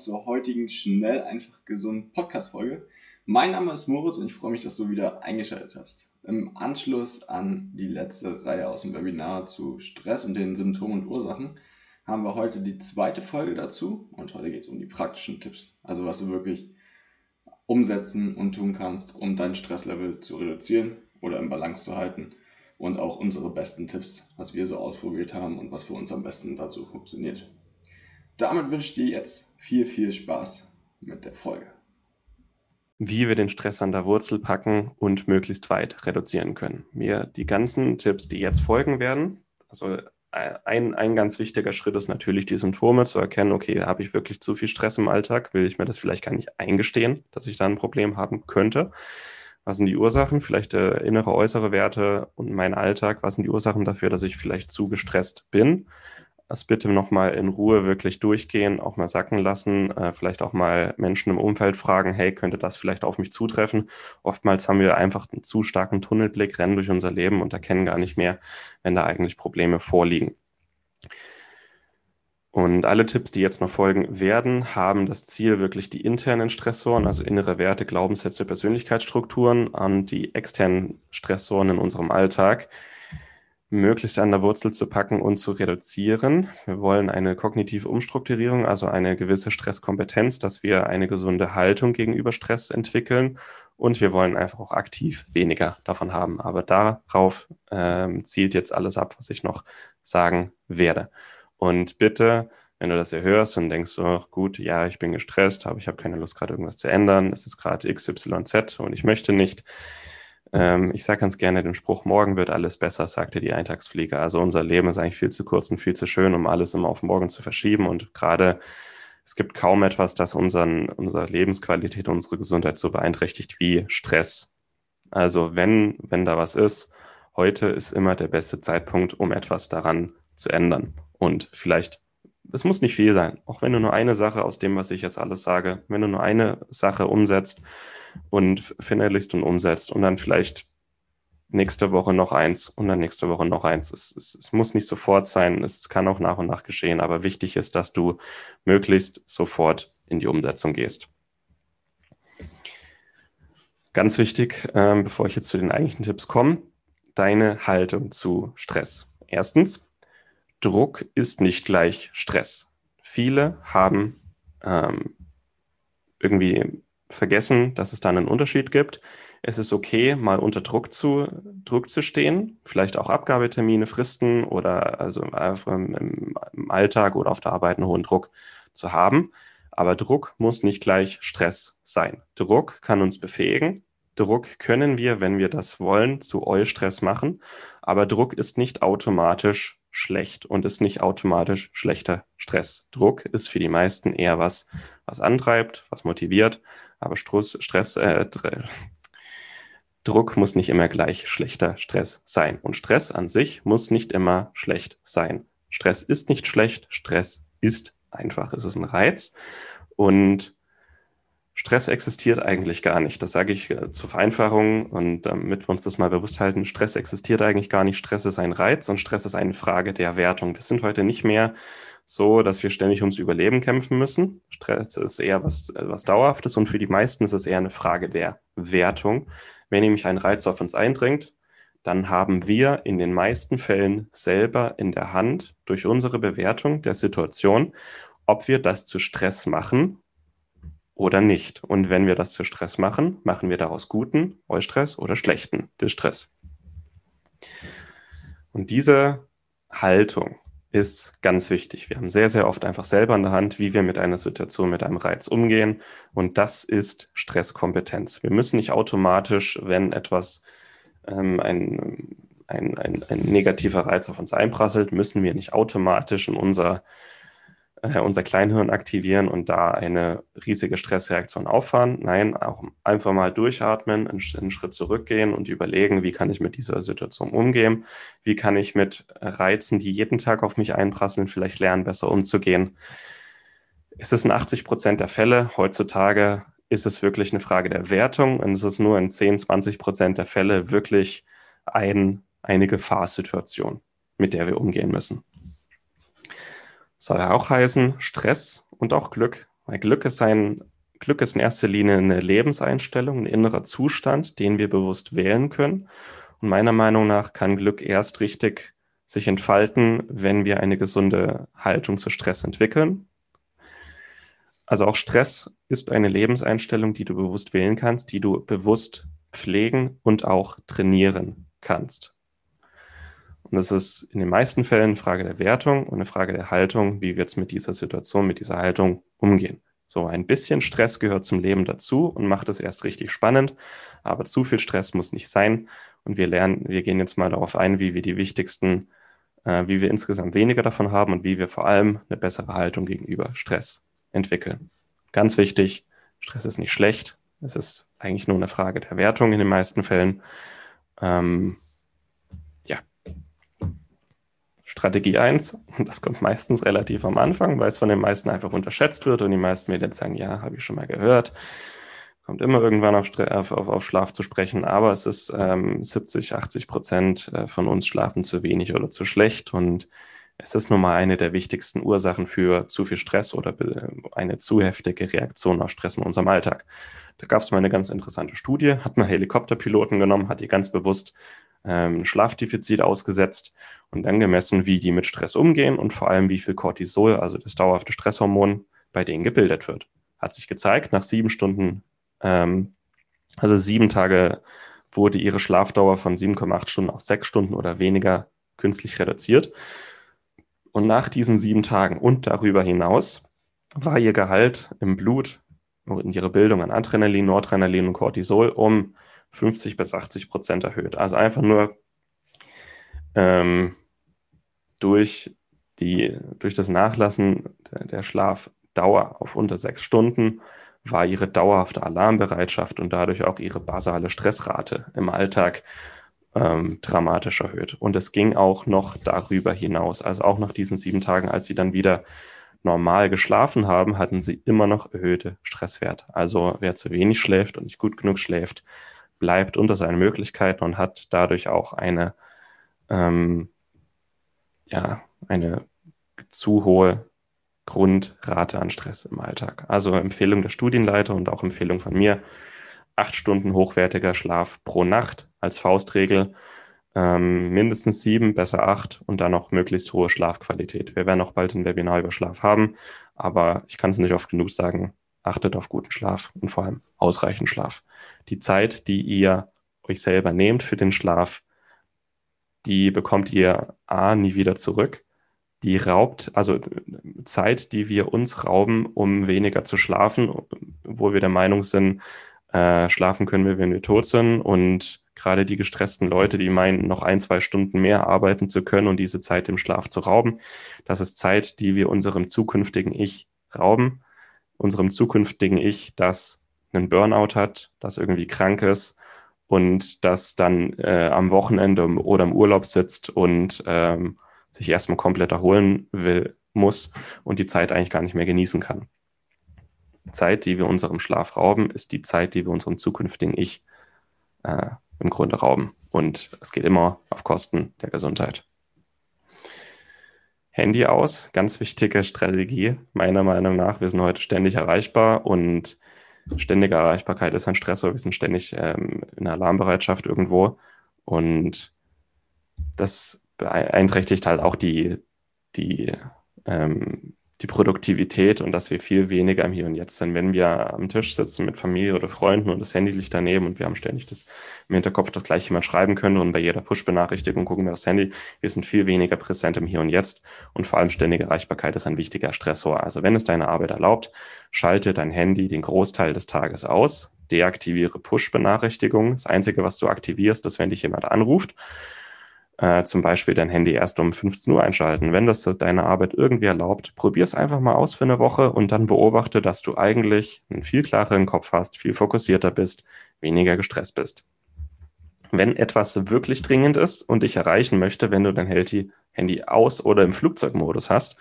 Zur heutigen Schnell, einfach gesund Podcast-Folge. Mein Name ist Moritz und ich freue mich, dass du wieder eingeschaltet hast. Im Anschluss an die letzte Reihe aus dem Webinar zu Stress und den Symptomen und Ursachen haben wir heute die zweite Folge dazu und heute geht es um die praktischen Tipps. Also was du wirklich umsetzen und tun kannst, um dein Stresslevel zu reduzieren oder im Balance zu halten und auch unsere besten Tipps, was wir so ausprobiert haben und was für uns am besten dazu funktioniert damit wünsche ich dir jetzt viel, viel Spaß mit der Folge. Wie wir den Stress an der Wurzel packen und möglichst weit reduzieren können. Mir die ganzen Tipps, die jetzt folgen werden, also ein, ein ganz wichtiger Schritt ist natürlich, die Symptome zu erkennen. Okay, habe ich wirklich zu viel Stress im Alltag? Will ich mir das vielleicht gar nicht eingestehen, dass ich da ein Problem haben könnte? Was sind die Ursachen? Vielleicht äh, innere, äußere Werte und mein Alltag. Was sind die Ursachen dafür, dass ich vielleicht zu gestresst bin? Das bitte nochmal in Ruhe wirklich durchgehen, auch mal sacken lassen, äh, vielleicht auch mal Menschen im Umfeld fragen, hey, könnte das vielleicht auf mich zutreffen? Oftmals haben wir einfach einen zu starken Tunnelblick, rennen durch unser Leben und erkennen gar nicht mehr, wenn da eigentlich Probleme vorliegen. Und alle Tipps, die jetzt noch folgen werden, haben das Ziel, wirklich die internen Stressoren, also innere Werte, Glaubenssätze, Persönlichkeitsstrukturen, an die externen Stressoren in unserem Alltag möglichst an der Wurzel zu packen und zu reduzieren. Wir wollen eine kognitive Umstrukturierung, also eine gewisse Stresskompetenz, dass wir eine gesunde Haltung gegenüber Stress entwickeln und wir wollen einfach auch aktiv weniger davon haben. Aber darauf ähm, zielt jetzt alles ab, was ich noch sagen werde. Und bitte, wenn du das hier hörst und denkst, oh, gut, ja, ich bin gestresst, aber ich habe keine Lust, gerade irgendwas zu ändern, es ist gerade XYZ und ich möchte nicht, ähm, ich sage ganz gerne den Spruch, morgen wird alles besser, sagte die Eintagsfliege. Also unser Leben ist eigentlich viel zu kurz und viel zu schön, um alles immer auf morgen zu verschieben. Und gerade es gibt kaum etwas, das unseren, unsere Lebensqualität, unsere Gesundheit so beeinträchtigt wie Stress. Also wenn, wenn da was ist, heute ist immer der beste Zeitpunkt, um etwas daran zu ändern. Und vielleicht, es muss nicht viel sein, auch wenn du nur eine Sache aus dem, was ich jetzt alles sage, wenn du nur eine Sache umsetzt, und verinnerlichst und umsetzt und dann vielleicht nächste Woche noch eins und dann nächste Woche noch eins. Es, es, es, muss nicht sofort sein, es kann auch nach und nach geschehen, aber wichtig ist, dass du möglichst sofort in die Umsetzung gehst. Ganz wichtig, ähm, bevor ich jetzt zu den eigentlichen Tipps komme, deine Haltung zu Stress. Erstens, Druck ist nicht gleich Stress. Viele haben ähm, irgendwie vergessen, dass es da einen Unterschied gibt. Es ist okay, mal unter Druck zu, Druck zu stehen, vielleicht auch Abgabetermine, Fristen oder also im, im Alltag oder auf der Arbeit einen hohen Druck zu haben. Aber Druck muss nicht gleich Stress sein. Druck kann uns befähigen. Druck können wir, wenn wir das wollen, zu Eustress machen. Aber Druck ist nicht automatisch schlecht und ist nicht automatisch schlechter Stress. Druck ist für die meisten eher was, was antreibt, was motiviert, aber Stress, Stress äh, Druck muss nicht immer gleich schlechter Stress sein. Und Stress an sich muss nicht immer schlecht sein. Stress ist nicht schlecht, Stress ist einfach. Es ist ein Reiz. Und Stress existiert eigentlich gar nicht. Das sage ich äh, zur Vereinfachung und damit wir uns das mal bewusst halten. Stress existiert eigentlich gar nicht. Stress ist ein Reiz und Stress ist eine Frage der Wertung. Wir sind heute nicht mehr so, dass wir ständig ums Überleben kämpfen müssen. Stress ist eher was, was Dauerhaftes und für die meisten ist es eher eine Frage der Wertung. Wenn nämlich ein Reiz auf uns eindringt, dann haben wir in den meisten Fällen selber in der Hand durch unsere Bewertung der Situation, ob wir das zu Stress machen oder nicht. Und wenn wir das zu Stress machen, machen wir daraus guten Eustress oder schlechten Distress. Und diese Haltung, ist ganz wichtig. Wir haben sehr, sehr oft einfach selber in der Hand, wie wir mit einer Situation, mit einem Reiz umgehen. Und das ist Stresskompetenz. Wir müssen nicht automatisch, wenn etwas ähm, ein, ein, ein, ein negativer Reiz auf uns einprasselt, müssen wir nicht automatisch in unser äh, unser Kleinhirn aktivieren und da eine riesige Stressreaktion auffahren. Nein, auch einfach mal durchatmen, einen, einen Schritt zurückgehen und überlegen, wie kann ich mit dieser Situation umgehen? Wie kann ich mit Reizen, die jeden Tag auf mich einprasseln, vielleicht lernen, besser umzugehen? Es ist in 80 Prozent der Fälle heutzutage ist es wirklich eine Frage der Wertung und es ist nur in 10, 20 Prozent der Fälle wirklich ein, eine Gefahrsituation, mit der wir umgehen müssen. Soll auch heißen Stress und auch Glück. Weil Glück ist ein Glück ist in erster Linie eine Lebenseinstellung, ein innerer Zustand, den wir bewusst wählen können. Und meiner Meinung nach kann Glück erst richtig sich entfalten, wenn wir eine gesunde Haltung zu Stress entwickeln. Also auch Stress ist eine Lebenseinstellung, die du bewusst wählen kannst, die du bewusst pflegen und auch trainieren kannst. Und das ist in den meisten Fällen eine Frage der Wertung und eine Frage der Haltung, wie wir jetzt mit dieser Situation, mit dieser Haltung umgehen. So ein bisschen Stress gehört zum Leben dazu und macht es erst richtig spannend, aber zu viel Stress muss nicht sein. Und wir lernen, wir gehen jetzt mal darauf ein, wie wir die wichtigsten, äh, wie wir insgesamt weniger davon haben und wie wir vor allem eine bessere Haltung gegenüber Stress entwickeln. Ganz wichtig, Stress ist nicht schlecht. Es ist eigentlich nur eine Frage der Wertung in den meisten Fällen. Ähm, Strategie 1, und das kommt meistens relativ am Anfang, weil es von den meisten einfach unterschätzt wird und die meisten mir jetzt sagen, ja, habe ich schon mal gehört. Kommt immer irgendwann auf, auf, auf Schlaf zu sprechen, aber es ist ähm, 70, 80 Prozent äh, von uns schlafen zu wenig oder zu schlecht und es ist nun mal eine der wichtigsten Ursachen für zu viel Stress oder eine zu heftige Reaktion auf Stress in unserem Alltag. Da gab es mal eine ganz interessante Studie, hat man Helikopterpiloten genommen, hat die ganz bewusst ähm, Schlafdefizit ausgesetzt und dann gemessen, wie die mit Stress umgehen und vor allem, wie viel Cortisol, also das dauerhafte Stresshormon, bei denen gebildet wird. Hat sich gezeigt, nach sieben Stunden, ähm, also sieben Tage wurde ihre Schlafdauer von 7,8 Stunden auf sechs Stunden oder weniger künstlich reduziert. Und nach diesen sieben Tagen und darüber hinaus war ihr Gehalt im Blut und ihre Bildung an Adrenalin, Noradrenalin und Cortisol um 50 bis 80 Prozent erhöht. Also einfach nur ähm, durch, die, durch das Nachlassen der, Schlafdauer auf unter sechs Stunden war ihre dauerhafte Alarmbereitschaft und dadurch auch ihre basale Stressrate im Alltag ähm, dramatisch erhöht. Und es ging auch noch darüber hinaus. Also auch nach diesen sieben Tagen, als sie dann wieder normal geschlafen haben, hatten sie immer noch erhöhte Stresswerte. Also wer zu wenig schläft und nicht gut genug schläft, bleibt unter seinen Möglichkeiten und hat dadurch auch eine, ähm, ja, eine zu hohe Grundrate an Stress im Alltag. Also Empfehlung der Studienleiter und auch Empfehlung von mir, acht Stunden hochwertiger Schlaf pro Nacht als Faustregel. Ähm, mindestens sieben, besser acht und dann noch möglichst hohe Schlafqualität. Wir werden auch bald ein Webinar über Schlaf haben, aber ich kann es nicht oft genug sagen. Achtet auf guten Schlaf und vor allem ausreichend Schlaf. Die Zeit, die ihr euch selber nehmt für den Schlaf, die bekommt ihr A nie wieder zurück. Die raubt, also Zeit, die wir uns rauben, um weniger zu schlafen, wo wir der Meinung sind, äh, schlafen können wir, wenn wir tot sind. Und gerade die gestressten Leute, die meinen, noch ein, zwei Stunden mehr arbeiten zu können und diese Zeit im Schlaf zu rauben, das ist Zeit, die wir unserem zukünftigen Ich rauben. Unserem zukünftigen Ich, das einen Burnout hat, das irgendwie krank ist und das dann äh, am Wochenende oder im Urlaub sitzt und ähm, sich erstmal komplett erholen will, muss und die Zeit eigentlich gar nicht mehr genießen kann. Zeit, die wir unserem Schlaf rauben, ist die Zeit, die wir unserem zukünftigen Ich äh, im Grunde rauben. Und es geht immer auf Kosten der Gesundheit. Handy aus, ganz wichtige Strategie, meiner Meinung nach. Wir sind heute ständig erreichbar und ständige Erreichbarkeit ist ein Stressor. Wir sind ständig ähm, in Alarmbereitschaft irgendwo und das beeinträchtigt halt auch die, die ähm, die Produktivität und dass wir viel weniger im Hier und Jetzt sind. Wenn wir am Tisch sitzen mit Familie oder Freunden und das Handy liegt daneben und wir haben ständig das im Hinterkopf, dass gleich jemand schreiben könnte und bei jeder Push-Benachrichtigung gucken wir aufs Handy. Wir sind viel weniger präsent im Hier und Jetzt und vor allem ständige Erreichbarkeit ist ein wichtiger Stressor. Also wenn es deine Arbeit erlaubt, schalte dein Handy den Großteil des Tages aus, deaktiviere Push-Benachrichtigungen. Das Einzige, was du aktivierst, ist, wenn dich jemand anruft äh, zum Beispiel dein Handy erst um 15 Uhr einschalten. Wenn das deine Arbeit irgendwie erlaubt, probier es einfach mal aus für eine Woche und dann beobachte, dass du eigentlich einen viel klareren Kopf hast, viel fokussierter bist, weniger gestresst bist. Wenn etwas wirklich dringend ist und dich erreichen möchte, wenn du dein Handy aus- oder im Flugzeugmodus hast,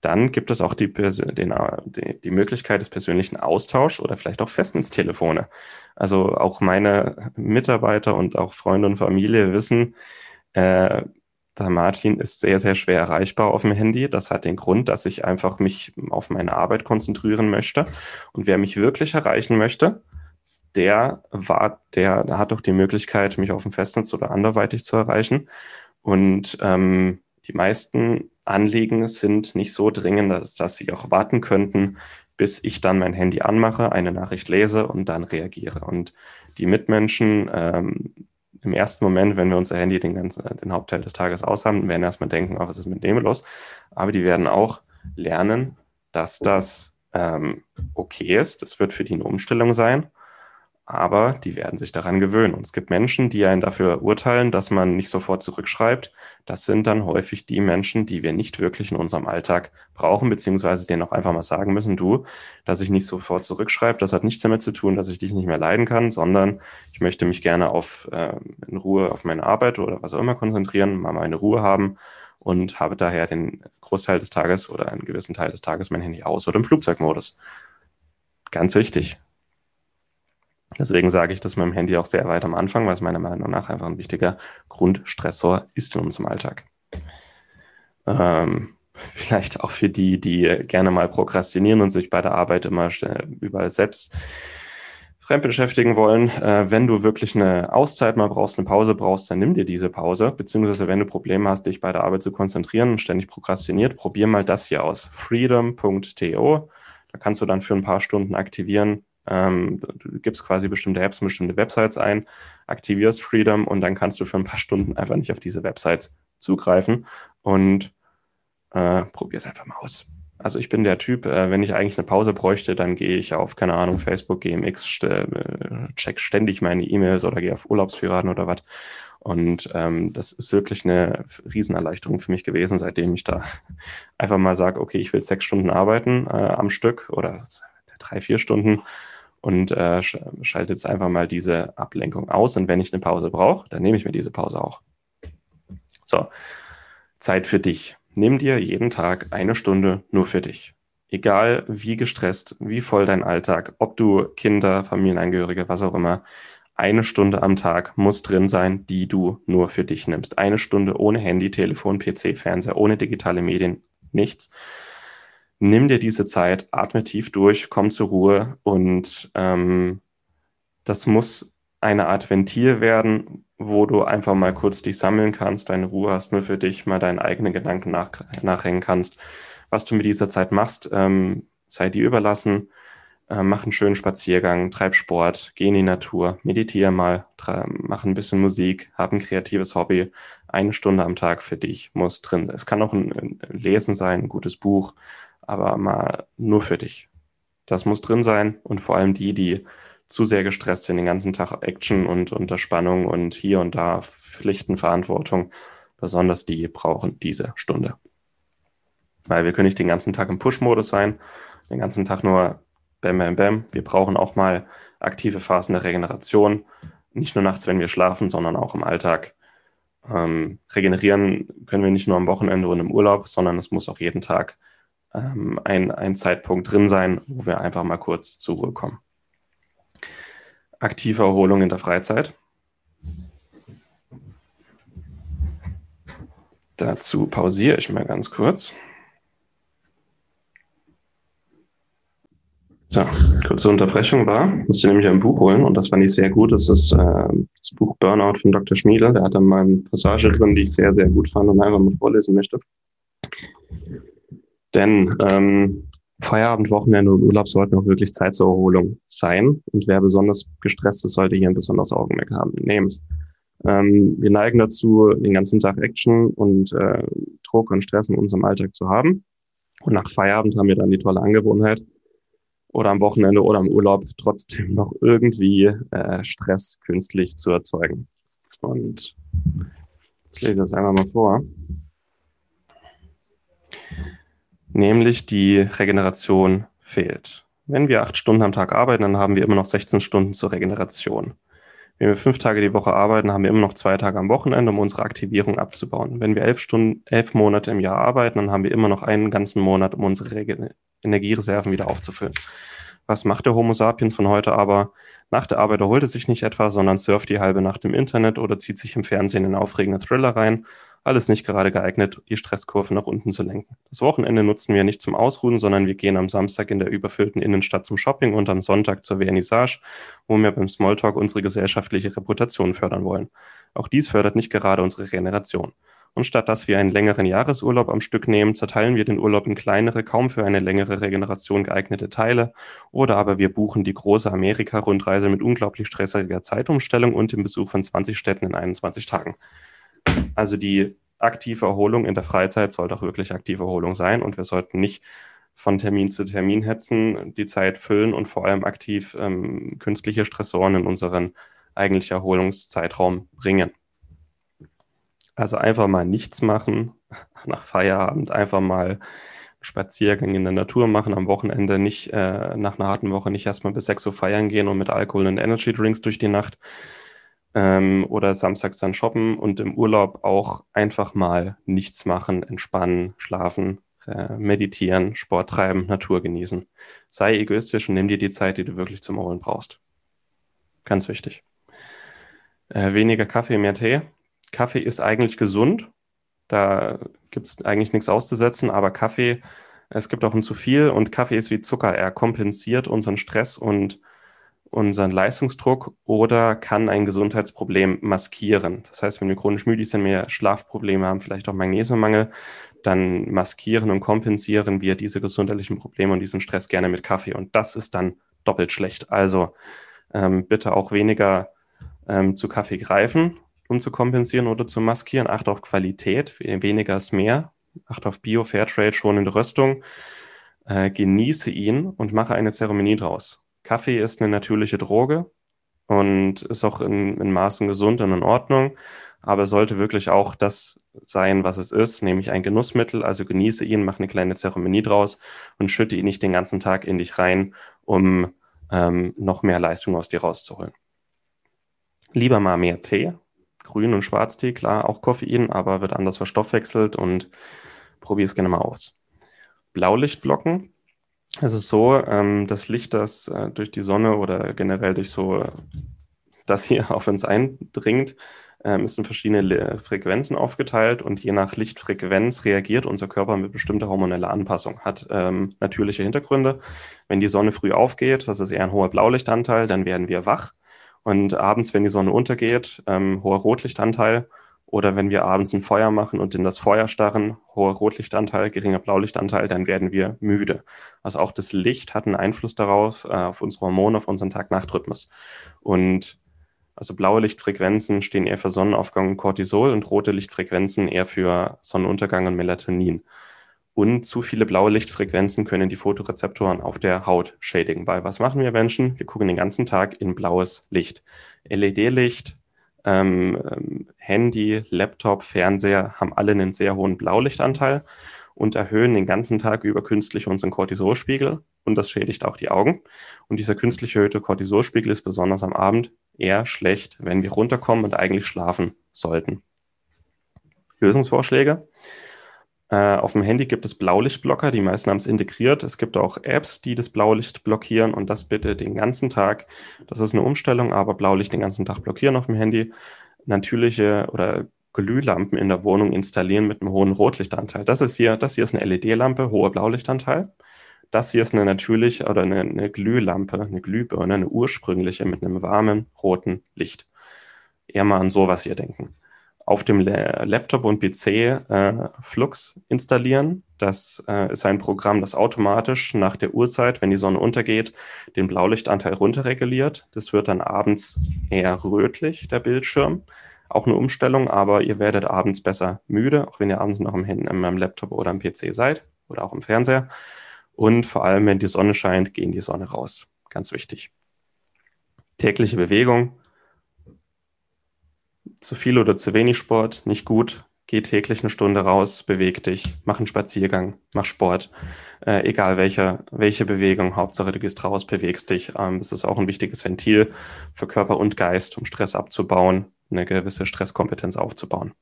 dann gibt es auch die, den, die, die Möglichkeit des persönlichen Austauschs oder vielleicht auch Festnetztelefone. Also auch meine Mitarbeiter und auch Freunde und Familie wissen, äh, der Martin ist sehr, sehr schwer erreichbar auf dem Handy. Das hat den Grund, dass ich einfach mich auf meine Arbeit konzentrieren möchte. Und wer mich wirklich erreichen möchte, der war, der, der hat doch die Möglichkeit, mich auf dem Festnetz oder anderweitig zu erreichen. Und ähm, die meisten Anliegen sind nicht so dringend, dass, dass sie auch warten könnten, bis ich dann mein Handy anmache, eine Nachricht lese und dann reagiere. Und die Mitmenschen, ähm, im ersten Moment, wenn wir unser Handy den, ganzen, den Hauptteil des Tages aushaben, werden erstmal denken, oh, was ist mit dem los? Aber die werden auch lernen, dass das ähm, okay ist. Das wird für die eine Umstellung sein aber die werden sich daran gewöhnen. Und es gibt Menschen, die einen dafür urteilen, dass man nicht sofort zurückschreibt. Das sind dann häufig die Menschen, die wir nicht wirklich in unserem Alltag brauchen, beziehungsweise denen auch einfach mal sagen müssen, du, dass ich nicht sofort zurückschreibe, das hat nichts damit zu tun, dass ich dich nicht mehr leiden kann, sondern ich möchte mich gerne auf äh, in Ruhe auf meine Arbeit oder was auch immer konzentrieren, mal meine Ruhe haben und habe daher den Großteil des Tages oder einen gewissen Teil des Tages mein Handy aus oder im Flugzeugmodus. Ganz wichtig. Deswegen sage ich das mit dem Handy auch sehr weit am Anfang, weil es meiner Meinung nach einfach ein wichtiger Grundstressor ist in unserem Alltag. Ähm, vielleicht auch für die, die gerne mal prokrastinieren und sich bei der Arbeit immer überall selbst fremd beschäftigen wollen. Äh, wenn du wirklich eine Auszeit mal brauchst, eine Pause brauchst, dann nimm dir diese Pause. Beziehungsweise wenn du Probleme hast, dich bei der Arbeit zu konzentrieren und ständig prokrastiniert, probier mal das hier aus. freedom.to. Da kannst du dann für ein paar Stunden aktivieren, ähm, du gibst quasi bestimmte Apps, bestimmte Websites ein, aktivierst Freedom und dann kannst du für ein paar Stunden einfach nicht auf diese Websites zugreifen und äh, probier es einfach mal aus. Also ich bin der Typ, äh, wenn ich eigentlich eine Pause bräuchte, dann gehe ich auf, keine Ahnung, Facebook, GMX, st äh, check ständig meine E-Mails oder gehe auf Urlaubsführaten oder was. Und ähm, das ist wirklich eine Riesenerleichterung für mich gewesen, seitdem ich da einfach mal sage, okay, ich will sechs Stunden arbeiten äh, am Stück oder drei, vier Stunden und äh, schalte jetzt einfach mal diese Ablenkung aus. Und wenn ich eine Pause brauche, dann nehme ich mir diese Pause auch. So, Zeit für dich. Nimm dir jeden Tag eine Stunde nur für dich. Egal wie gestresst, wie voll dein Alltag, ob du Kinder, Familienangehörige, was auch immer, eine Stunde am Tag muss drin sein, die du nur für dich nimmst. Eine Stunde ohne Handy, Telefon, PC, Fernseher, ohne digitale Medien, nichts nimm dir diese Zeit, atme tief durch, komm zur Ruhe und ähm, das muss eine Art Ventil werden, wo du einfach mal kurz dich sammeln kannst, deine Ruhe hast, nur für dich mal deinen eigenen Gedanken nach, nachhängen kannst. Was du mit dieser Zeit machst, ähm, sei dir überlassen. Äh, mach einen schönen Spaziergang, treib Sport, geh in die Natur, meditiere mal, mach ein bisschen Musik, hab ein kreatives Hobby. Eine Stunde am Tag für dich muss drin sein. Es kann auch ein, ein Lesen sein, ein gutes Buch, aber mal nur für dich. Das muss drin sein und vor allem die, die zu sehr gestresst sind, den ganzen Tag Action und unter Spannung und hier und da Pflichtenverantwortung, besonders die brauchen diese Stunde. Weil wir können nicht den ganzen Tag im Push-Modus sein, den ganzen Tag nur Bam, Bam, Bam. Wir brauchen auch mal aktive Phasen der Regeneration. Nicht nur nachts, wenn wir schlafen, sondern auch im Alltag. Ähm, regenerieren können wir nicht nur am Wochenende und im Urlaub, sondern es muss auch jeden Tag ähm, ein, ein Zeitpunkt drin sein, wo wir einfach mal kurz zur Ruhe kommen. Aktive Erholung in der Freizeit. Dazu pausiere ich mal ganz kurz. So, kurze Unterbrechung war, musste nämlich ein Buch holen und das fand ich sehr gut. Das ist äh, das Buch Burnout von Dr. Schmiele. Der hat dann mal eine Passage drin, die ich sehr, sehr gut fand und einfach mal vorlesen möchte. Denn ähm, Feierabend, Wochenende und Urlaub sollten auch wirklich Zeit zur Erholung sein. Und wer besonders gestresst ist, sollte hier ein besonderes Augenmerk haben. Nämlich, ähm, wir neigen dazu, den ganzen Tag Action und äh, Druck und Stress in unserem Alltag zu haben. Und nach Feierabend haben wir dann die tolle Angewohnheit, oder am Wochenende oder im Urlaub trotzdem noch irgendwie äh, Stress künstlich zu erzeugen. Und Ich lese das einmal mal vor. Nämlich die Regeneration fehlt. Wenn wir acht Stunden am Tag arbeiten, dann haben wir immer noch 16 Stunden zur Regeneration. Wenn wir fünf Tage die Woche arbeiten, haben wir immer noch zwei Tage am Wochenende, um unsere Aktivierung abzubauen. Wenn wir elf Stunden, elf Monate im Jahr arbeiten, dann haben wir immer noch einen ganzen Monat, um unsere Rege Energiereserven wieder aufzufüllen. Was macht der Homo sapiens von heute aber? Nach der Arbeit erholt er sich nicht etwa, sondern surft die halbe Nacht im Internet oder zieht sich im Fernsehen in aufregende Thriller rein. Alles nicht gerade geeignet, die Stresskurve nach unten zu lenken. Das Wochenende nutzen wir nicht zum Ausruhen, sondern wir gehen am Samstag in der überfüllten Innenstadt zum Shopping und am Sonntag zur Vernissage, wo wir beim Smalltalk unsere gesellschaftliche Reputation fördern wollen. Auch dies fördert nicht gerade unsere Regeneration. Und statt dass wir einen längeren Jahresurlaub am Stück nehmen, zerteilen wir den Urlaub in kleinere, kaum für eine längere Regeneration geeignete Teile. Oder aber wir buchen die große Amerika-Rundreise mit unglaublich stressiger Zeitumstellung und dem Besuch von 20 Städten in 21 Tagen. Also die aktive Erholung in der Freizeit sollte auch wirklich aktive Erholung sein und wir sollten nicht von Termin zu Termin hetzen, die Zeit füllen und vor allem aktiv ähm, künstliche Stressoren in unseren eigentlichen Erholungszeitraum bringen. Also einfach mal nichts machen nach Feierabend, einfach mal Spaziergang in der Natur machen am Wochenende, nicht äh, nach einer harten Woche nicht erstmal bis 6 Uhr feiern gehen und mit Alkohol und Energy Drinks durch die Nacht ähm, oder samstags dann shoppen und im Urlaub auch einfach mal nichts machen, entspannen, schlafen, äh, meditieren, Sport treiben, Natur genießen. Sei egoistisch und nimm dir die Zeit, die du wirklich zum Erholen brauchst. Ganz wichtig. Äh, weniger Kaffee, mehr Tee. Kaffee ist eigentlich gesund. Da gibt es eigentlich nichts auszusetzen, aber Kaffee, es gibt auch ein zu viel und Kaffee ist wie Zucker. Er kompensiert unseren Stress und unseren Leistungsdruck oder kann ein Gesundheitsproblem maskieren. Das heißt, wenn wir chronisch müde sind, mehr Schlafprobleme haben, vielleicht auch Magnesiummangel, dann maskieren und kompensieren wir diese gesundheitlichen Probleme und diesen Stress gerne mit Kaffee. Und das ist dann doppelt schlecht. Also ähm, bitte auch weniger ähm, zu Kaffee greifen um zu kompensieren oder zu maskieren. Acht auf Qualität, weniger ist mehr. Acht auf Bio, Fairtrade, schonende Röstung. Äh, genieße ihn und mache eine Zeremonie draus. Kaffee ist eine natürliche Droge und ist auch in, in Maßen gesund und in Ordnung, aber sollte wirklich auch das sein, was es ist, nämlich ein Genussmittel. Also genieße ihn, mach eine kleine Zeremonie draus und schütte ihn nicht den ganzen Tag in dich rein, um ähm, noch mehr Leistung aus dir rauszuholen. Lieber mal mehr Tee Grün- und Schwarztee, klar, auch Koffein, aber wird anders verstoffwechselt und probier es gerne mal aus. Blaulichtblocken. Es ist so, ähm, das Licht, das äh, durch die Sonne oder generell durch so das hier auf uns eindringt, ähm, ist in verschiedene Frequenzen aufgeteilt und je nach Lichtfrequenz reagiert unser Körper mit bestimmter hormoneller Anpassung. Hat ähm, natürliche Hintergründe. Wenn die Sonne früh aufgeht, das ist eher ein hoher Blaulichtanteil, dann werden wir wach. Und abends, wenn die Sonne untergeht, ähm, hoher Rotlichtanteil. Oder wenn wir abends ein Feuer machen und in das Feuer starren, hoher Rotlichtanteil, geringer Blaulichtanteil, dann werden wir müde. Also auch das Licht hat einen Einfluss darauf, äh, auf unsere Hormone, auf unseren Tag-Nacht-Rhythmus. Und also blaue Lichtfrequenzen stehen eher für Sonnenaufgang und Cortisol und rote Lichtfrequenzen eher für Sonnenuntergang und Melatonin. Und zu viele blaue Lichtfrequenzen können die Fotorezeptoren auf der Haut schädigen. Weil was machen wir Menschen? Wir gucken den ganzen Tag in blaues Licht. LED-Licht, ähm, ähm, Handy, Laptop, Fernseher haben alle einen sehr hohen Blaulichtanteil und erhöhen den ganzen Tag über künstlich unseren Cortisolspiegel und das schädigt auch die Augen. Und dieser künstlich erhöhte Cortisolspiegel ist besonders am Abend eher schlecht, wenn wir runterkommen und eigentlich schlafen sollten. Lösungsvorschläge. Äh, auf dem Handy gibt es Blaulichtblocker, die meisten haben es integriert. Es gibt auch Apps, die das Blaulicht blockieren und das bitte den ganzen Tag. Das ist eine Umstellung, aber Blaulicht den ganzen Tag blockieren auf dem Handy. Natürliche oder Glühlampen in der Wohnung installieren mit einem hohen Rotlichtanteil. Das ist hier, das hier ist eine LED-Lampe, hoher Blaulichtanteil. Das hier ist eine natürliche oder eine, eine Glühlampe, eine Glühbirne, eine ursprüngliche mit einem warmen roten Licht. Eher mal an sowas hier denken auf dem Laptop und PC äh, Flux installieren. Das äh, ist ein Programm, das automatisch nach der Uhrzeit, wenn die Sonne untergeht, den Blaulichtanteil runterreguliert. Das wird dann abends eher rötlich, der Bildschirm. Auch eine Umstellung, aber ihr werdet abends besser müde, auch wenn ihr abends noch am, am Laptop oder am PC seid oder auch im Fernseher. Und vor allem, wenn die Sonne scheint, gehen die Sonne raus. Ganz wichtig. Tägliche Bewegung, zu viel oder zu wenig Sport, nicht gut. Geh täglich eine Stunde raus, beweg dich, mach einen Spaziergang, mach Sport. Äh, egal welche, welche Bewegung, Hauptsache du gehst raus, bewegst dich. Ähm, das ist auch ein wichtiges Ventil für Körper und Geist, um Stress abzubauen, eine gewisse Stresskompetenz aufzubauen.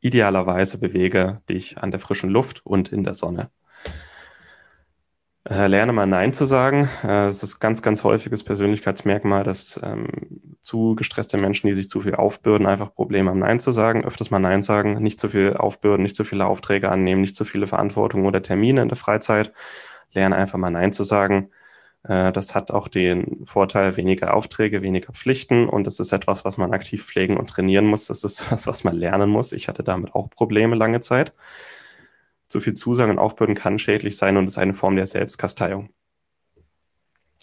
Idealerweise bewege dich an der frischen Luft und in der Sonne. Äh, lerne mal Nein zu sagen. Äh, es ist ganz, ganz häufiges Persönlichkeitsmerkmal, dass ähm, zu gestresste Menschen, die sich zu viel aufbürden, einfach Probleme haben, Nein zu sagen. Öfters mal Nein sagen, nicht zu viel aufbürden, nicht zu viele Aufträge annehmen, nicht zu viele Verantwortung oder Termine in der Freizeit. Lerne einfach mal Nein zu sagen. Äh, das hat auch den Vorteil, weniger Aufträge, weniger Pflichten und das ist etwas, was man aktiv pflegen und trainieren muss. Das ist was, was man lernen muss. Ich hatte damit auch Probleme lange Zeit zu viel Zusagen und Aufbürden kann schädlich sein und ist eine Form der Selbstkasteiung.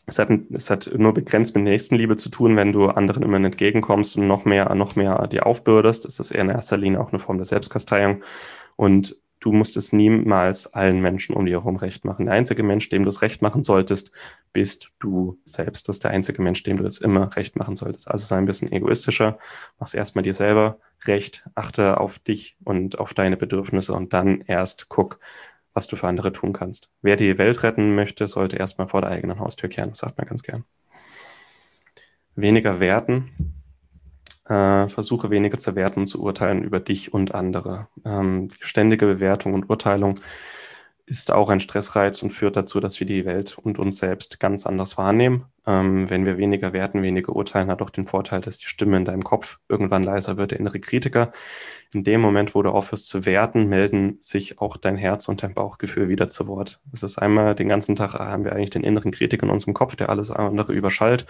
Es hat, es hat nur begrenzt mit Nächstenliebe zu tun, wenn du anderen immer entgegenkommst und noch mehr, noch mehr dir aufbürdest. Das ist eher in erster Linie auch eine Form der Selbstkasteiung. Und du musst es niemals allen Menschen um dir herum recht machen. Der einzige Mensch, dem du es recht machen solltest, bist du selbst. Das ist der einzige Mensch, dem du es immer recht machen solltest. Also sei ein bisschen egoistischer, mach es erstmal dir selber recht, achte auf dich und auf deine Bedürfnisse und dann erst guck, was du für andere tun kannst. Wer die Welt retten möchte, sollte erstmal vor der eigenen Haustür kehren, das sagt man ganz gern. Weniger werten, äh, versuche weniger zu werten und zu urteilen über dich und andere. Ähm, ständige Bewertung und Urteilung ist auch ein Stressreiz und führt dazu, dass wir die Welt und uns selbst ganz anders wahrnehmen. Ähm, wenn wir weniger werten, weniger urteilen, hat auch den Vorteil, dass die Stimme in deinem Kopf irgendwann leiser wird, der innere Kritiker. In dem Moment, wo du aufhörst zu werten, melden sich auch dein Herz und dein Bauchgefühl wieder zu Wort. Es ist einmal den ganzen Tag, haben wir eigentlich den inneren Kritiker in unserem Kopf, der alles andere überschallt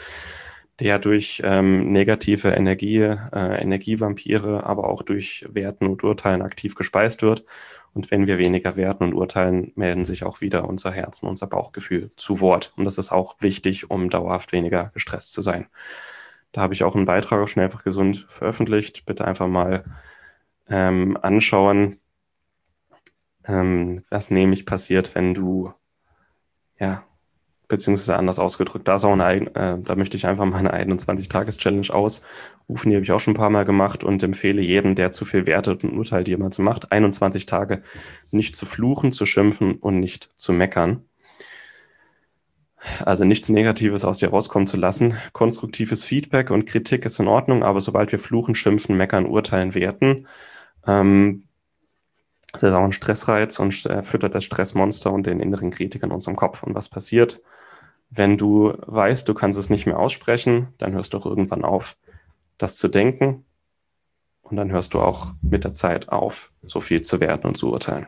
der durch ähm, negative Energie, äh, Energievampire, aber auch durch Werten und Urteilen aktiv gespeist wird. Und wenn wir weniger werten und urteilen, melden sich auch wieder unser Herzen, unser Bauchgefühl zu Wort. Und das ist auch wichtig, um dauerhaft weniger gestresst zu sein. Da habe ich auch einen Beitrag auf Schnellfach Gesund veröffentlicht. Bitte einfach mal ähm, anschauen, ähm, was nämlich passiert, wenn du ja, beziehungsweise anders ausgedrückt, da ist auch eine äh, da möchte ich einfach mal eine 21-Tages-Challenge ausrufen, die habe ich auch schon ein paar Mal gemacht und empfehle jedem, der zu viel wertet und urteilt jemals macht, 21 Tage nicht zu fluchen, zu schimpfen und nicht zu meckern. Also nichts Negatives aus dir rauskommen zu lassen. Konstruktives Feedback und Kritik ist in Ordnung, aber sobald wir fluchen, schimpfen, meckern, urteilen, werten, ähm, das ist auch ein Stressreiz und äh, füttert das Stressmonster und den inneren Kritiker in unserem Kopf. Und was passiert? Wenn du weißt, du kannst es nicht mehr aussprechen, dann hörst du auch irgendwann auf, das zu denken. Und dann hörst du auch mit der Zeit auf, so viel zu werten und zu urteilen.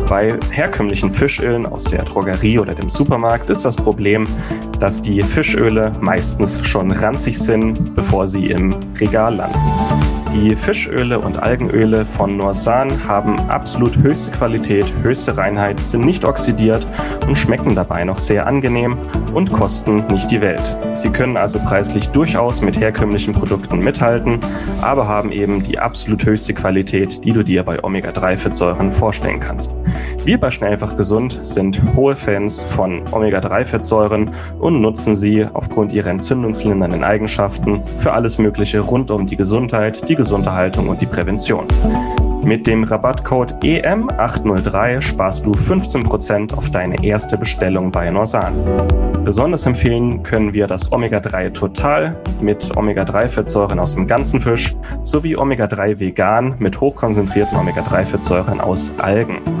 Bei herkömmlichen Fischölen aus der Drogerie oder dem Supermarkt ist das Problem, dass die Fischöle meistens schon ranzig sind, bevor sie im Regal landen. Die Fischöle und Algenöle von Norsan haben absolut höchste Qualität, höchste Reinheit, sind nicht oxidiert und schmecken dabei noch sehr angenehm und kosten nicht die Welt. Sie können also preislich durchaus mit herkömmlichen Produkten mithalten, aber haben eben die absolut höchste Qualität, die du dir bei Omega-3-Fettsäuren vorstellen kannst. Wir bei Schnellfach Gesund sind hohe Fans von Omega-3-Fettsäuren und nutzen sie aufgrund ihrer entzündungslindernden Eigenschaften für alles Mögliche rund um die Gesundheit, die Gesunderhaltung und die Prävention. Mit dem Rabattcode EM803 sparst du 15% auf deine erste Bestellung bei Norsan. Besonders empfehlen können wir das Omega-3 Total mit Omega-3-Fettsäuren aus dem ganzen Fisch sowie Omega-3 Vegan mit hochkonzentrierten Omega-3-Fettsäuren aus Algen.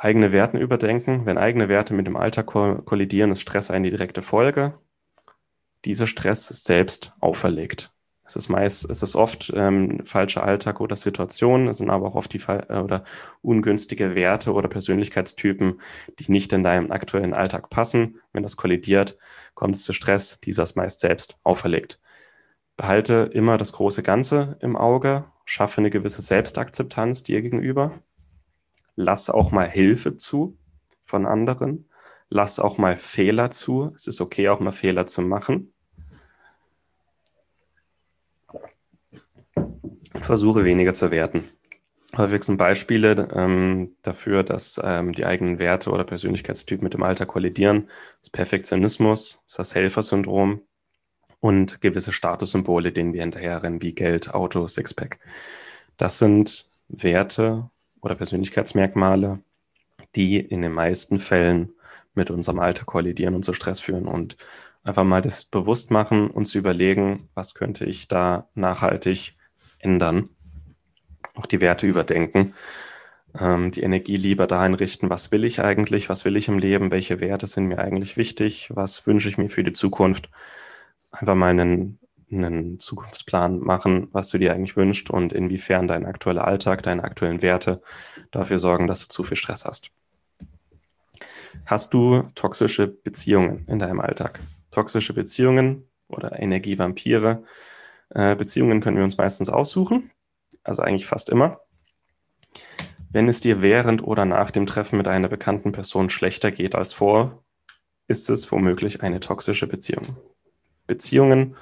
Eigene Werten überdenken. Wenn eigene Werte mit dem Alltag kollidieren, ist Stress eine direkte Folge. Dieser Stress ist selbst auferlegt. Es ist meist, es ist oft ähm, falscher Alltag oder Situationen, es sind aber auch oft die äh, oder ungünstige Werte oder Persönlichkeitstypen, die nicht in deinem aktuellen Alltag passen. Wenn das kollidiert, kommt es zu Stress, dieser ist meist selbst auferlegt. Behalte immer das große Ganze im Auge, schaffe eine gewisse Selbstakzeptanz dir gegenüber. Lass auch mal Hilfe zu von anderen. Lass auch mal Fehler zu. Es ist okay, auch mal Fehler zu machen. versuche weniger zu werten. Häufig sind Beispiele ähm, dafür, dass ähm, die eigenen Werte oder Persönlichkeitstypen mit dem Alter kollidieren. Das Perfektionismus, das Helfersyndrom und gewisse Statussymbole, denen wir hinterherrennen, wie Geld, Auto, Sixpack. Das sind Werte oder Persönlichkeitsmerkmale, die in den meisten Fällen mit unserem Alter kollidieren und zu Stress führen. Und einfach mal das bewusst machen und zu überlegen, was könnte ich da nachhaltig ändern, auch die Werte überdenken, ähm, die Energie lieber dahin richten, was will ich eigentlich, was will ich im Leben, welche Werte sind mir eigentlich wichtig, was wünsche ich mir für die Zukunft. Einfach mal einen, einen Zukunftsplan machen, was du dir eigentlich wünschst und inwiefern dein aktueller Alltag, deine aktuellen Werte dafür sorgen, dass du zu viel Stress hast. Hast du toxische Beziehungen in deinem Alltag? Toxische Beziehungen oder Energievampire äh, Beziehungen können wir uns meistens aussuchen, also eigentlich fast immer. Wenn es dir während oder nach dem Treffen mit einer bekannten Person schlechter geht als vor, ist es womöglich eine toxische Beziehung. Beziehungen,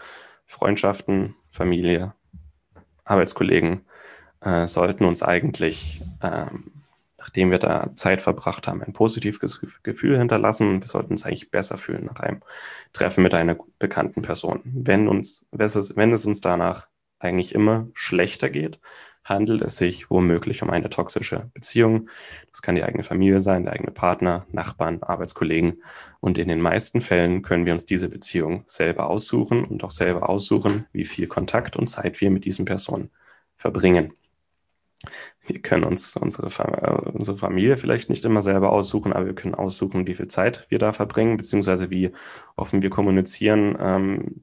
Freundschaften, Familie, Arbeitskollegen äh, sollten uns eigentlich ähm, nachdem wir da Zeit verbracht haben, ein positives Gefühl hinterlassen. Wir sollten uns eigentlich besser fühlen nach einem Treffen mit einer bekannten Person. Wenn, uns, wenn es uns danach eigentlich immer schlechter geht, handelt es sich womöglich um eine toxische Beziehung. Das kann die eigene Familie sein, der eigene Partner, Nachbarn, Arbeitskollegen. Und in den meisten Fällen können wir uns diese Beziehung selber aussuchen und auch selber aussuchen, wie viel Kontakt und Zeit wir mit diesen Personen verbringen. Wir können uns unsere, äh, unsere Familie vielleicht nicht immer selber aussuchen, aber wir können aussuchen, wie viel Zeit wir da verbringen, beziehungsweise wie offen wir kommunizieren. Ähm,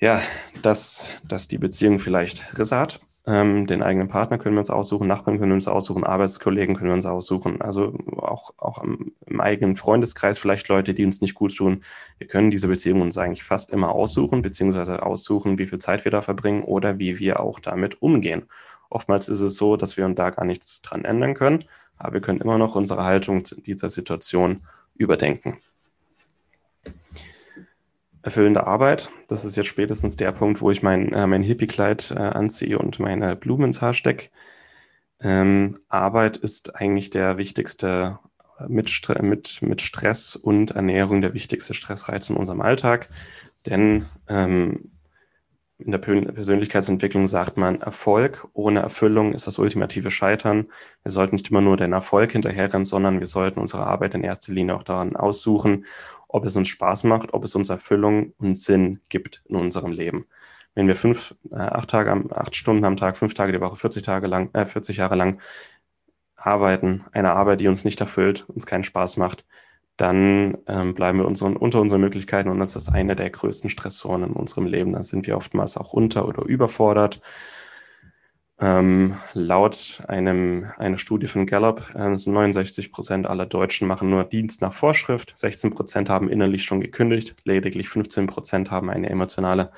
ja, dass, dass die Beziehung vielleicht Risse hat. Ähm, den eigenen Partner können wir uns aussuchen, Nachbarn können wir uns aussuchen, Arbeitskollegen können wir uns aussuchen. Also auch, auch im, im, eigenen Freundeskreis vielleicht Leute, die uns nicht gut tun. Wir können diese Beziehung uns eigentlich fast immer aussuchen, beziehungsweise aussuchen, wie viel Zeit wir da verbringen oder wie wir auch damit umgehen. Oftmals ist es so, dass wir da gar nichts dran ändern können, aber wir können immer noch unsere Haltung zu dieser Situation überdenken. Erfüllende Arbeit, das ist jetzt spätestens der Punkt, wo ich mein, äh, mein Hippie-Kleid äh, anziehe und meine Blumen ins Haar stecke. Ähm, Arbeit ist eigentlich der wichtigste äh, mit, mit, mit Stress und Ernährung der wichtigste Stressreiz in unserem Alltag. Denn ähm, in der Persönlichkeitsentwicklung sagt man, Erfolg ohne Erfüllung ist das ultimative Scheitern. Wir sollten nicht immer nur den Erfolg hinterherrennen, sondern wir sollten unsere Arbeit in erster Linie auch daran aussuchen, ob es uns Spaß macht, ob es uns Erfüllung und Sinn gibt in unserem Leben. Wenn wir fünf, äh, acht Tage, acht Stunden am Tag, fünf Tage die Woche, 40 Tage lang, äh, 40 Jahre lang arbeiten, eine Arbeit, die uns nicht erfüllt, uns keinen Spaß macht, dann ähm, bleiben wir unseren, unter unseren Möglichkeiten und das ist eine der größten Stressoren in unserem Leben. Da sind wir oftmals auch unter- oder überfordert. Ähm, laut einem, einer Studie von Gallup äh, sind 69 Prozent aller Deutschen machen nur Dienst nach Vorschrift, 16 Prozent haben innerlich schon gekündigt, lediglich 15 Prozent haben eine emotionale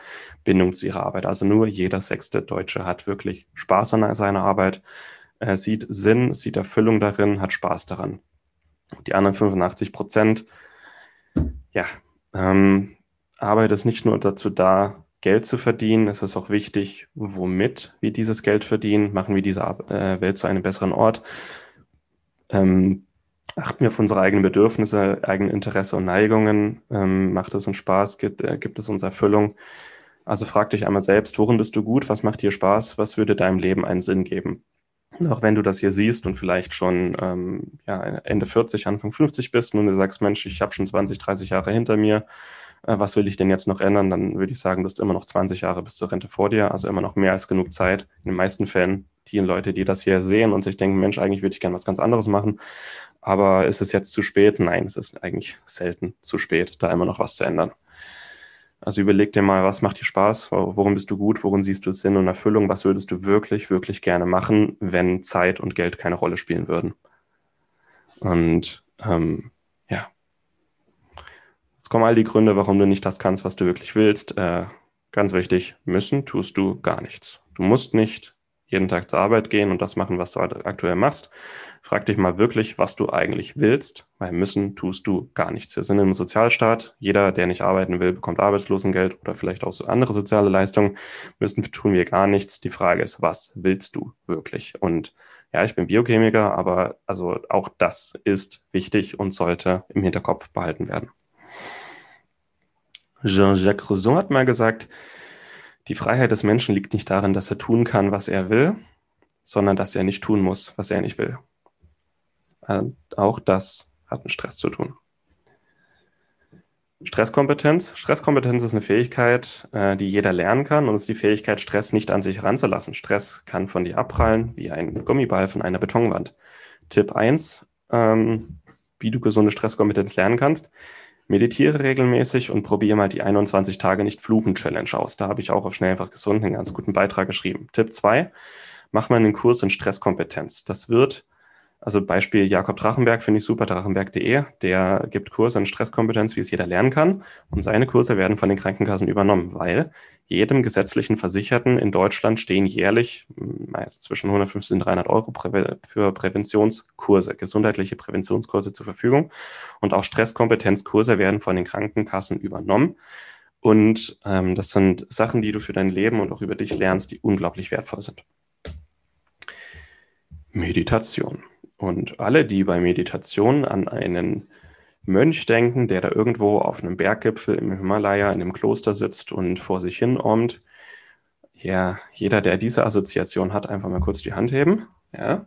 Bindung zu ihrer Arbeit. Also nur jeder sechste Deutsche hat wirklich Spaß an seiner Arbeit, äh, sieht Sinn, sieht Erfüllung darin, hat Spaß daran. Die anderen 85 Prozent, ja, ähm, Arbeit ist nicht nur dazu da, Geld zu verdienen, es ist auch wichtig, womit wir dieses Geld verdienen, machen wir diese äh, Welt zu einem besseren Ort, ähm, achten wir auf unsere eigenen Bedürfnisse, eigenen Interesse und Neigungen, ähm, macht es uns Spaß, gibt, äh, gibt es uns Erfüllung. Also frag dich einmal selbst, worin bist du gut, was macht dir Spaß, was würde deinem Leben einen Sinn geben? Auch wenn du das hier siehst und vielleicht schon ähm, ja, Ende 40, Anfang 50 bist und du sagst, Mensch, ich habe schon 20, 30 Jahre hinter mir, äh, was will ich denn jetzt noch ändern? Dann würde ich sagen, du hast immer noch 20 Jahre bis zur Rente vor dir, also immer noch mehr als genug Zeit, in den meisten Fällen vielen Leute, die das hier sehen und sich denken, Mensch, eigentlich würde ich gerne was ganz anderes machen. Aber ist es jetzt zu spät? Nein, es ist eigentlich selten zu spät, da immer noch was zu ändern. Also überleg dir mal, was macht dir Spaß, worin bist du gut, worin siehst du Sinn und Erfüllung, was würdest du wirklich, wirklich gerne machen, wenn Zeit und Geld keine Rolle spielen würden. Und ähm, ja, jetzt kommen all die Gründe, warum du nicht das kannst, was du wirklich willst. Äh, ganz wichtig, müssen tust du gar nichts. Du musst nicht jeden Tag zur Arbeit gehen und das machen, was du aktuell machst. Frag dich mal wirklich, was du eigentlich willst, weil müssen tust du gar nichts. Wir sind im Sozialstaat. Jeder, der nicht arbeiten will, bekommt Arbeitslosengeld oder vielleicht auch so andere soziale Leistungen. Müssen tun wir gar nichts. Die Frage ist, was willst du wirklich? Und ja, ich bin Biochemiker, aber also auch das ist wichtig und sollte im Hinterkopf behalten werden. Jean-Jacques Rousseau hat mal gesagt, die Freiheit des Menschen liegt nicht darin, dass er tun kann, was er will, sondern dass er nicht tun muss, was er nicht will. Und auch das hat mit Stress zu tun. Stresskompetenz. Stresskompetenz ist eine Fähigkeit, äh, die jeder lernen kann und ist die Fähigkeit, Stress nicht an sich heranzulassen. Stress kann von dir abprallen, wie ein Gummiball von einer Betonwand. Tipp 1, ähm, wie du gesunde Stresskompetenz lernen kannst. Meditiere regelmäßig und probiere mal die 21 Tage nicht fluchen Challenge aus. Da habe ich auch auf schnell einfach gesund einen ganz guten Beitrag geschrieben. Tipp 2, mach mal einen Kurs in Stresskompetenz. Das wird also Beispiel Jakob Drachenberg finde ich super, drachenberg.de. Der gibt Kurse in Stresskompetenz, wie es jeder lernen kann. Und seine Kurse werden von den Krankenkassen übernommen, weil jedem gesetzlichen Versicherten in Deutschland stehen jährlich meist zwischen 150 und 300 Euro für Präventionskurse, gesundheitliche Präventionskurse zur Verfügung. Und auch Stresskompetenzkurse werden von den Krankenkassen übernommen. Und ähm, das sind Sachen, die du für dein Leben und auch über dich lernst, die unglaublich wertvoll sind. Meditation. Und alle, die bei Meditation an einen Mönch denken, der da irgendwo auf einem Berggipfel im Himalaya in einem Kloster sitzt und vor sich hin ormt, ja, jeder, der diese Assoziation hat, einfach mal kurz die Hand heben. Ja.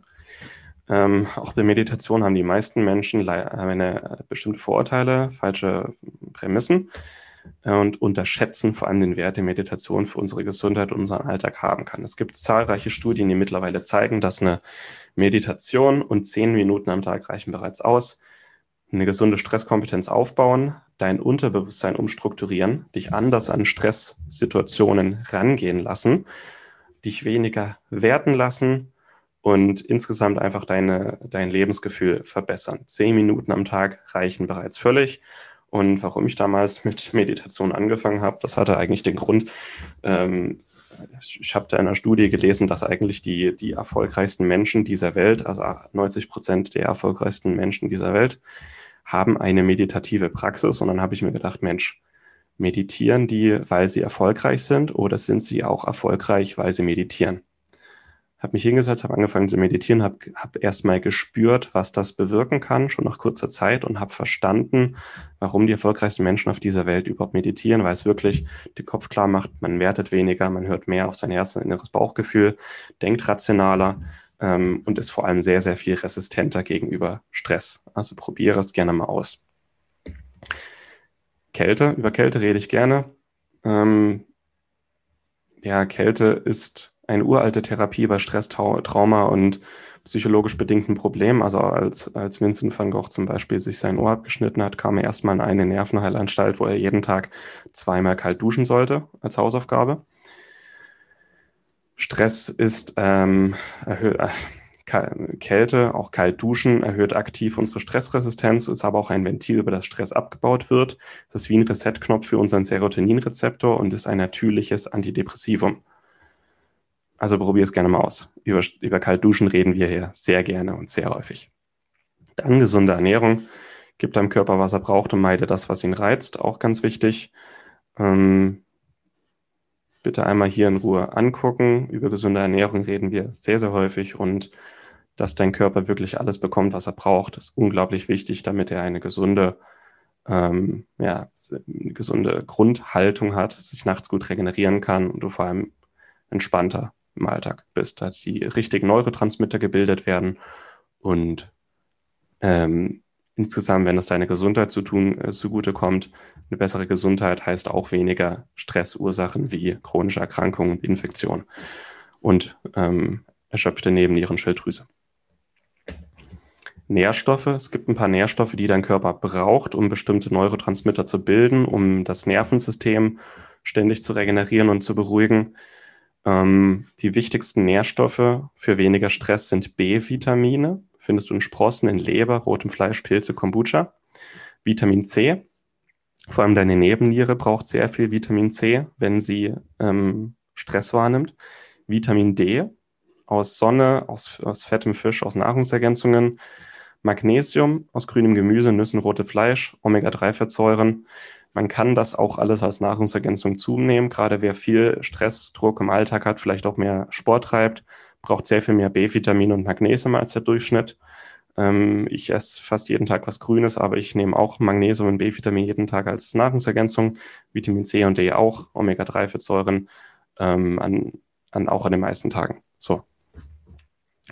Ähm, auch bei Meditation haben die meisten Menschen eine bestimmte Vorurteile, falsche Prämissen und unterschätzen vor allem den Wert der Meditation für unsere Gesundheit und unseren Alltag haben kann. Es gibt zahlreiche Studien, die mittlerweile zeigen, dass eine Meditation und zehn Minuten am Tag reichen bereits aus. Eine gesunde Stresskompetenz aufbauen, dein Unterbewusstsein umstrukturieren, dich anders an Stresssituationen rangehen lassen, dich weniger werten lassen und insgesamt einfach deine, dein Lebensgefühl verbessern. Zehn Minuten am Tag reichen bereits völlig. Und warum ich damals mit Meditation angefangen habe, das hatte eigentlich den Grund, ähm, ich habe da in einer Studie gelesen, dass eigentlich die, die erfolgreichsten Menschen dieser Welt, also 90 Prozent der erfolgreichsten Menschen dieser Welt, haben eine meditative Praxis. Und dann habe ich mir gedacht, Mensch, meditieren die, weil sie erfolgreich sind oder sind sie auch erfolgreich, weil sie meditieren? Habe mich hingesetzt, habe angefangen zu meditieren, habe hab erstmal gespürt, was das bewirken kann, schon nach kurzer Zeit und habe verstanden, warum die erfolgreichsten Menschen auf dieser Welt überhaupt meditieren, weil es wirklich den Kopf klar macht, man wertet weniger, man hört mehr auf sein Herz und inneres Bauchgefühl, denkt rationaler ähm, und ist vor allem sehr, sehr viel resistenter gegenüber Stress. Also probiere es gerne mal aus. Kälte, über Kälte rede ich gerne. Ähm, ja, Kälte ist eine uralte Therapie bei Stress, Trauma und psychologisch bedingten Problemen. Also als, als Vincent van Gogh zum Beispiel sich sein Ohr abgeschnitten hat, kam er erstmal in eine Nervenheilanstalt, wo er jeden Tag zweimal kalt duschen sollte als Hausaufgabe. Stress ist ähm, erhöht, äh, Kälte, auch kalt duschen, erhöht aktiv unsere Stressresistenz, ist aber auch ein Ventil, über das Stress abgebaut wird. Es ist wie ein Reset-Knopf für unseren Serotoninrezeptor und ist ein natürliches Antidepressivum. Also probier es gerne mal aus. Über, über Kaltduschen reden wir hier sehr gerne und sehr häufig. Dann gesunde Ernährung. Gib deinem Körper, was er braucht und meide das, was ihn reizt. Auch ganz wichtig. Ähm, bitte einmal hier in Ruhe angucken. Über gesunde Ernährung reden wir sehr, sehr häufig und dass dein Körper wirklich alles bekommt, was er braucht, ist unglaublich wichtig, damit er eine gesunde, ähm, ja, eine gesunde Grundhaltung hat, sich nachts gut regenerieren kann und du vor allem entspannter im Alltag bist, dass die richtigen Neurotransmitter gebildet werden und ähm, insgesamt, wenn es deiner Gesundheit zu tun äh, zugutekommt, eine bessere Gesundheit heißt auch weniger Stressursachen wie chronische Erkrankungen und Infektionen. Und ähm, erschöpfte Nebennierenschilddrüse. Nährstoffe. Es gibt ein paar Nährstoffe, die dein Körper braucht, um bestimmte Neurotransmitter zu bilden, um das Nervensystem ständig zu regenerieren und zu beruhigen. Ähm, die wichtigsten Nährstoffe für weniger Stress sind B-Vitamine. Findest du in Sprossen, in Leber, rotem Fleisch, Pilze, Kombucha. Vitamin C. Vor allem deine Nebenniere braucht sehr viel Vitamin C, wenn sie ähm, Stress wahrnimmt. Vitamin D aus Sonne, aus, aus fettem Fisch, aus Nahrungsergänzungen. Magnesium aus grünem Gemüse, Nüssen, rote Fleisch, Omega-3-Fettsäuren. Man kann das auch alles als Nahrungsergänzung zunehmen. Gerade wer viel Stress, Druck im Alltag hat, vielleicht auch mehr Sport treibt, braucht sehr viel mehr B-Vitamine und Magnesium als der Durchschnitt. Ähm, ich esse fast jeden Tag was Grünes, aber ich nehme auch Magnesium und B-Vitamin jeden Tag als Nahrungsergänzung. Vitamin C und D auch, Omega-3-Fettsäuren ähm, an, an auch an den meisten Tagen. So.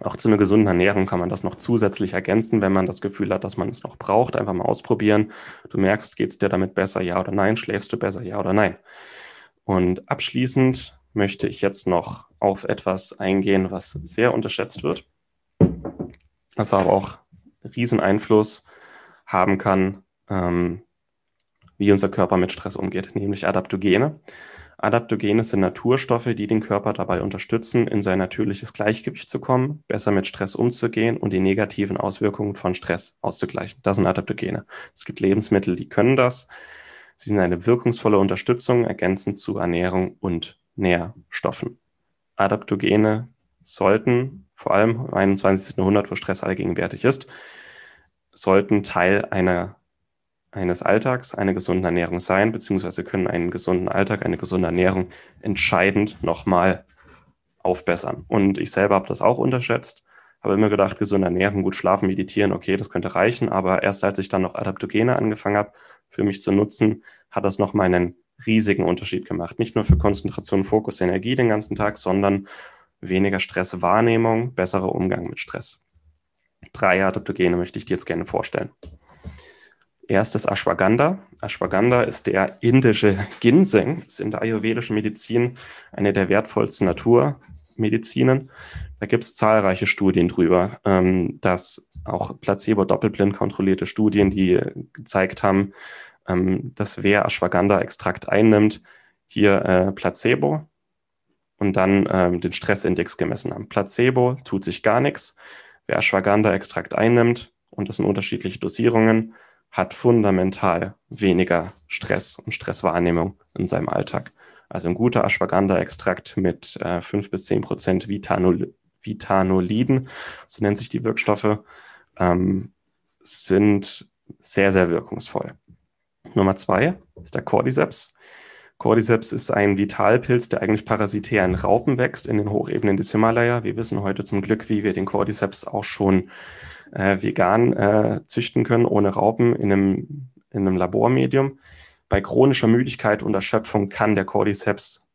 Auch zu einer gesunden Ernährung kann man das noch zusätzlich ergänzen, wenn man das Gefühl hat, dass man es noch braucht. Einfach mal ausprobieren. Du merkst, geht es dir damit besser, ja oder nein? Schläfst du besser, ja oder nein? Und abschließend möchte ich jetzt noch auf etwas eingehen, was sehr unterschätzt wird, was aber auch riesen Einfluss haben kann, ähm, wie unser Körper mit Stress umgeht, nämlich Adaptogene. Adaptogene sind Naturstoffe, die den Körper dabei unterstützen, in sein natürliches Gleichgewicht zu kommen, besser mit Stress umzugehen und die negativen Auswirkungen von Stress auszugleichen. Das sind Adaptogene. Es gibt Lebensmittel, die können das. Sie sind eine wirkungsvolle Unterstützung, ergänzend zu Ernährung und Nährstoffen. Adaptogene sollten, vor allem im 21. Jahrhundert, wo Stress allgegenwärtig ist, sollten Teil einer eines Alltags eine gesunde Ernährung sein, beziehungsweise können einen gesunden Alltag, eine gesunde Ernährung entscheidend nochmal aufbessern. Und ich selber habe das auch unterschätzt, habe immer gedacht, gesunde Ernährung, gut schlafen, meditieren, okay, das könnte reichen, aber erst als ich dann noch Adaptogene angefangen habe, für mich zu nutzen, hat das nochmal einen riesigen Unterschied gemacht. Nicht nur für Konzentration, Fokus, Energie den ganzen Tag, sondern weniger Stresswahrnehmung, besserer Umgang mit Stress. Drei Adaptogene möchte ich dir jetzt gerne vorstellen. Erstes Ashwagandha. Ashwagandha ist der indische Ginseng, ist in der ayurvedischen Medizin eine der wertvollsten Naturmedizinen. Da gibt es zahlreiche Studien drüber, ähm, dass auch placebo-doppelblind kontrollierte Studien, die gezeigt haben, ähm, dass wer Ashwagandha-Extrakt einnimmt, hier äh, Placebo und dann ähm, den Stressindex gemessen haben. Placebo tut sich gar nichts. Wer Ashwagandha-Extrakt einnimmt, und das sind unterschiedliche Dosierungen, hat fundamental weniger Stress und Stresswahrnehmung in seinem Alltag. Also ein guter Ashwagandha-Extrakt mit äh, 5 bis 10 Prozent Vitanol Vitanoliden, so nennen sich die Wirkstoffe, ähm, sind sehr, sehr wirkungsvoll. Nummer zwei ist der Cordyceps. Cordyceps ist ein Vitalpilz, der eigentlich parasitär in Raupen wächst in den Hochebenen des Himalaya. Wir wissen heute zum Glück, wie wir den Cordyceps auch schon äh, vegan äh, züchten können, ohne Raupen in einem, in einem Labormedium. Bei chronischer Müdigkeit und Erschöpfung kann der Cordyceps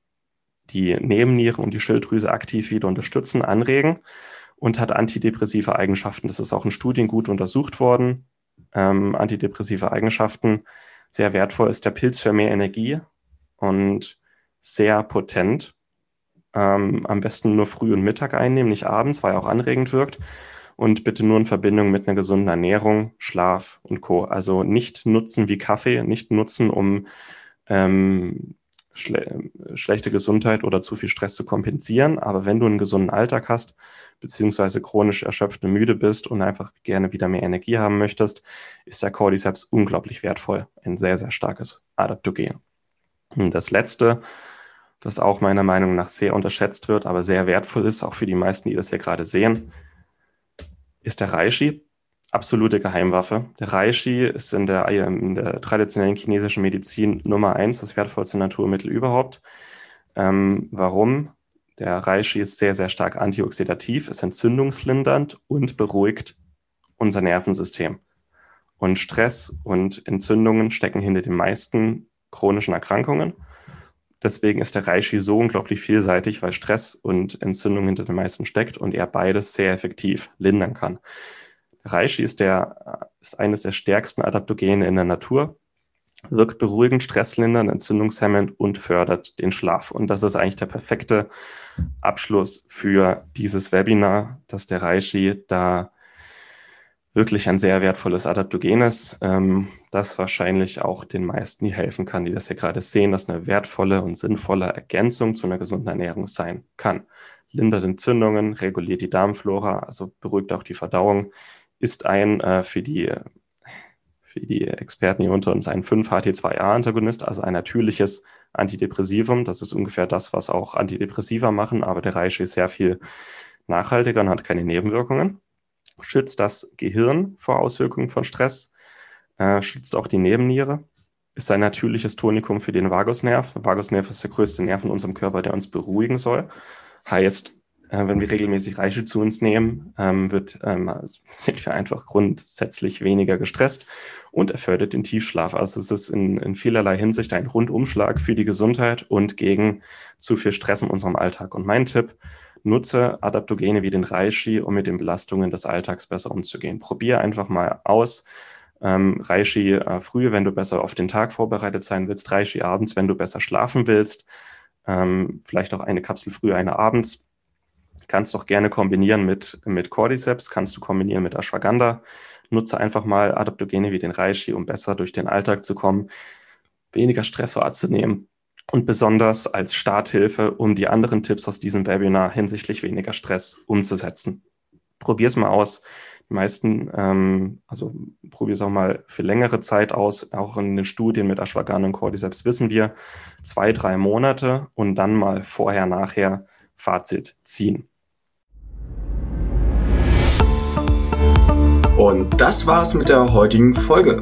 die Nebenniere und die Schilddrüse aktiv wieder unterstützen, anregen und hat antidepressive Eigenschaften. Das ist auch in Studien gut untersucht worden. Ähm, antidepressive Eigenschaften. Sehr wertvoll ist der Pilz für mehr Energie und sehr potent. Ähm, am besten nur früh und Mittag einnehmen, nicht abends, weil er auch anregend wirkt und bitte nur in Verbindung mit einer gesunden Ernährung, Schlaf und Co. Also nicht nutzen wie Kaffee, nicht nutzen, um ähm, schle schlechte Gesundheit oder zu viel Stress zu kompensieren. Aber wenn du einen gesunden Alltag hast, beziehungsweise chronisch erschöpft und müde bist und einfach gerne wieder mehr Energie haben möchtest, ist der Cordyceps unglaublich wertvoll. Ein sehr, sehr starkes Adaptogen. Und das letzte, das auch meiner Meinung nach sehr unterschätzt wird, aber sehr wertvoll ist, auch für die meisten, die das hier gerade sehen, ist der Reishi absolute Geheimwaffe. Der Reishi ist in der, in der traditionellen chinesischen Medizin Nummer eins, das wertvollste Naturmittel überhaupt. Ähm, warum? Der Reishi ist sehr, sehr stark antioxidativ, ist entzündungslindernd und beruhigt unser Nervensystem. Und Stress und Entzündungen stecken hinter den meisten chronischen Erkrankungen. Deswegen ist der Reishi so unglaublich vielseitig, weil Stress und Entzündung hinter den meisten steckt und er beides sehr effektiv lindern kann. Reishi ist, der, ist eines der stärksten Adaptogene in der Natur. wirkt beruhigend, stresslindernd, entzündungshemmend und fördert den Schlaf. Und das ist eigentlich der perfekte Abschluss für dieses Webinar, dass der Reishi da wirklich ein sehr wertvolles Adaptogenes, ähm, das wahrscheinlich auch den meisten hier helfen kann, die das hier gerade sehen, dass eine wertvolle und sinnvolle Ergänzung zu einer gesunden Ernährung sein kann. Lindert Entzündungen, reguliert die Darmflora, also beruhigt auch die Verdauung, ist ein äh, für die für die Experten hier unter uns ein 5-HT2A-Antagonist, also ein natürliches Antidepressivum. Das ist ungefähr das, was auch Antidepressiva machen, aber der Reishi ist sehr viel nachhaltiger und hat keine Nebenwirkungen. Schützt das Gehirn vor Auswirkungen von Stress, äh, schützt auch die Nebenniere, ist ein natürliches Tonikum für den Vagusnerv. Vagusnerv ist der größte Nerv in unserem Körper, der uns beruhigen soll. Heißt, äh, wenn wir regelmäßig Reiche zu uns nehmen, ähm, wird, ähm, sind wir einfach grundsätzlich weniger gestresst und er fördert den Tiefschlaf. Also es ist in, in vielerlei Hinsicht ein Rundumschlag für die Gesundheit und gegen zu viel Stress in unserem Alltag. Und mein Tipp, nutze Adaptogene wie den Reishi, um mit den Belastungen des Alltags besser umzugehen. Probier einfach mal aus. Ähm, Reishi äh, früh, wenn du besser auf den Tag vorbereitet sein willst, Reishi abends, wenn du besser schlafen willst, ähm, vielleicht auch eine Kapsel früh, eine abends Kannst auch gerne kombinieren mit, mit Cordyceps, kannst du kombinieren mit Ashwagandha. Nutze einfach mal Adaptogene wie den Reishi, um besser durch den Alltag zu kommen, weniger Stress wahrzunehmen und besonders als Starthilfe, um die anderen Tipps aus diesem Webinar hinsichtlich weniger Stress umzusetzen. Probier es mal aus. Die meisten, ähm, also probier es auch mal für längere Zeit aus. Auch in den Studien mit Ashwagandha und Cordyceps wissen wir zwei, drei Monate und dann mal vorher, nachher Fazit ziehen. Und das war's mit der heutigen Folge.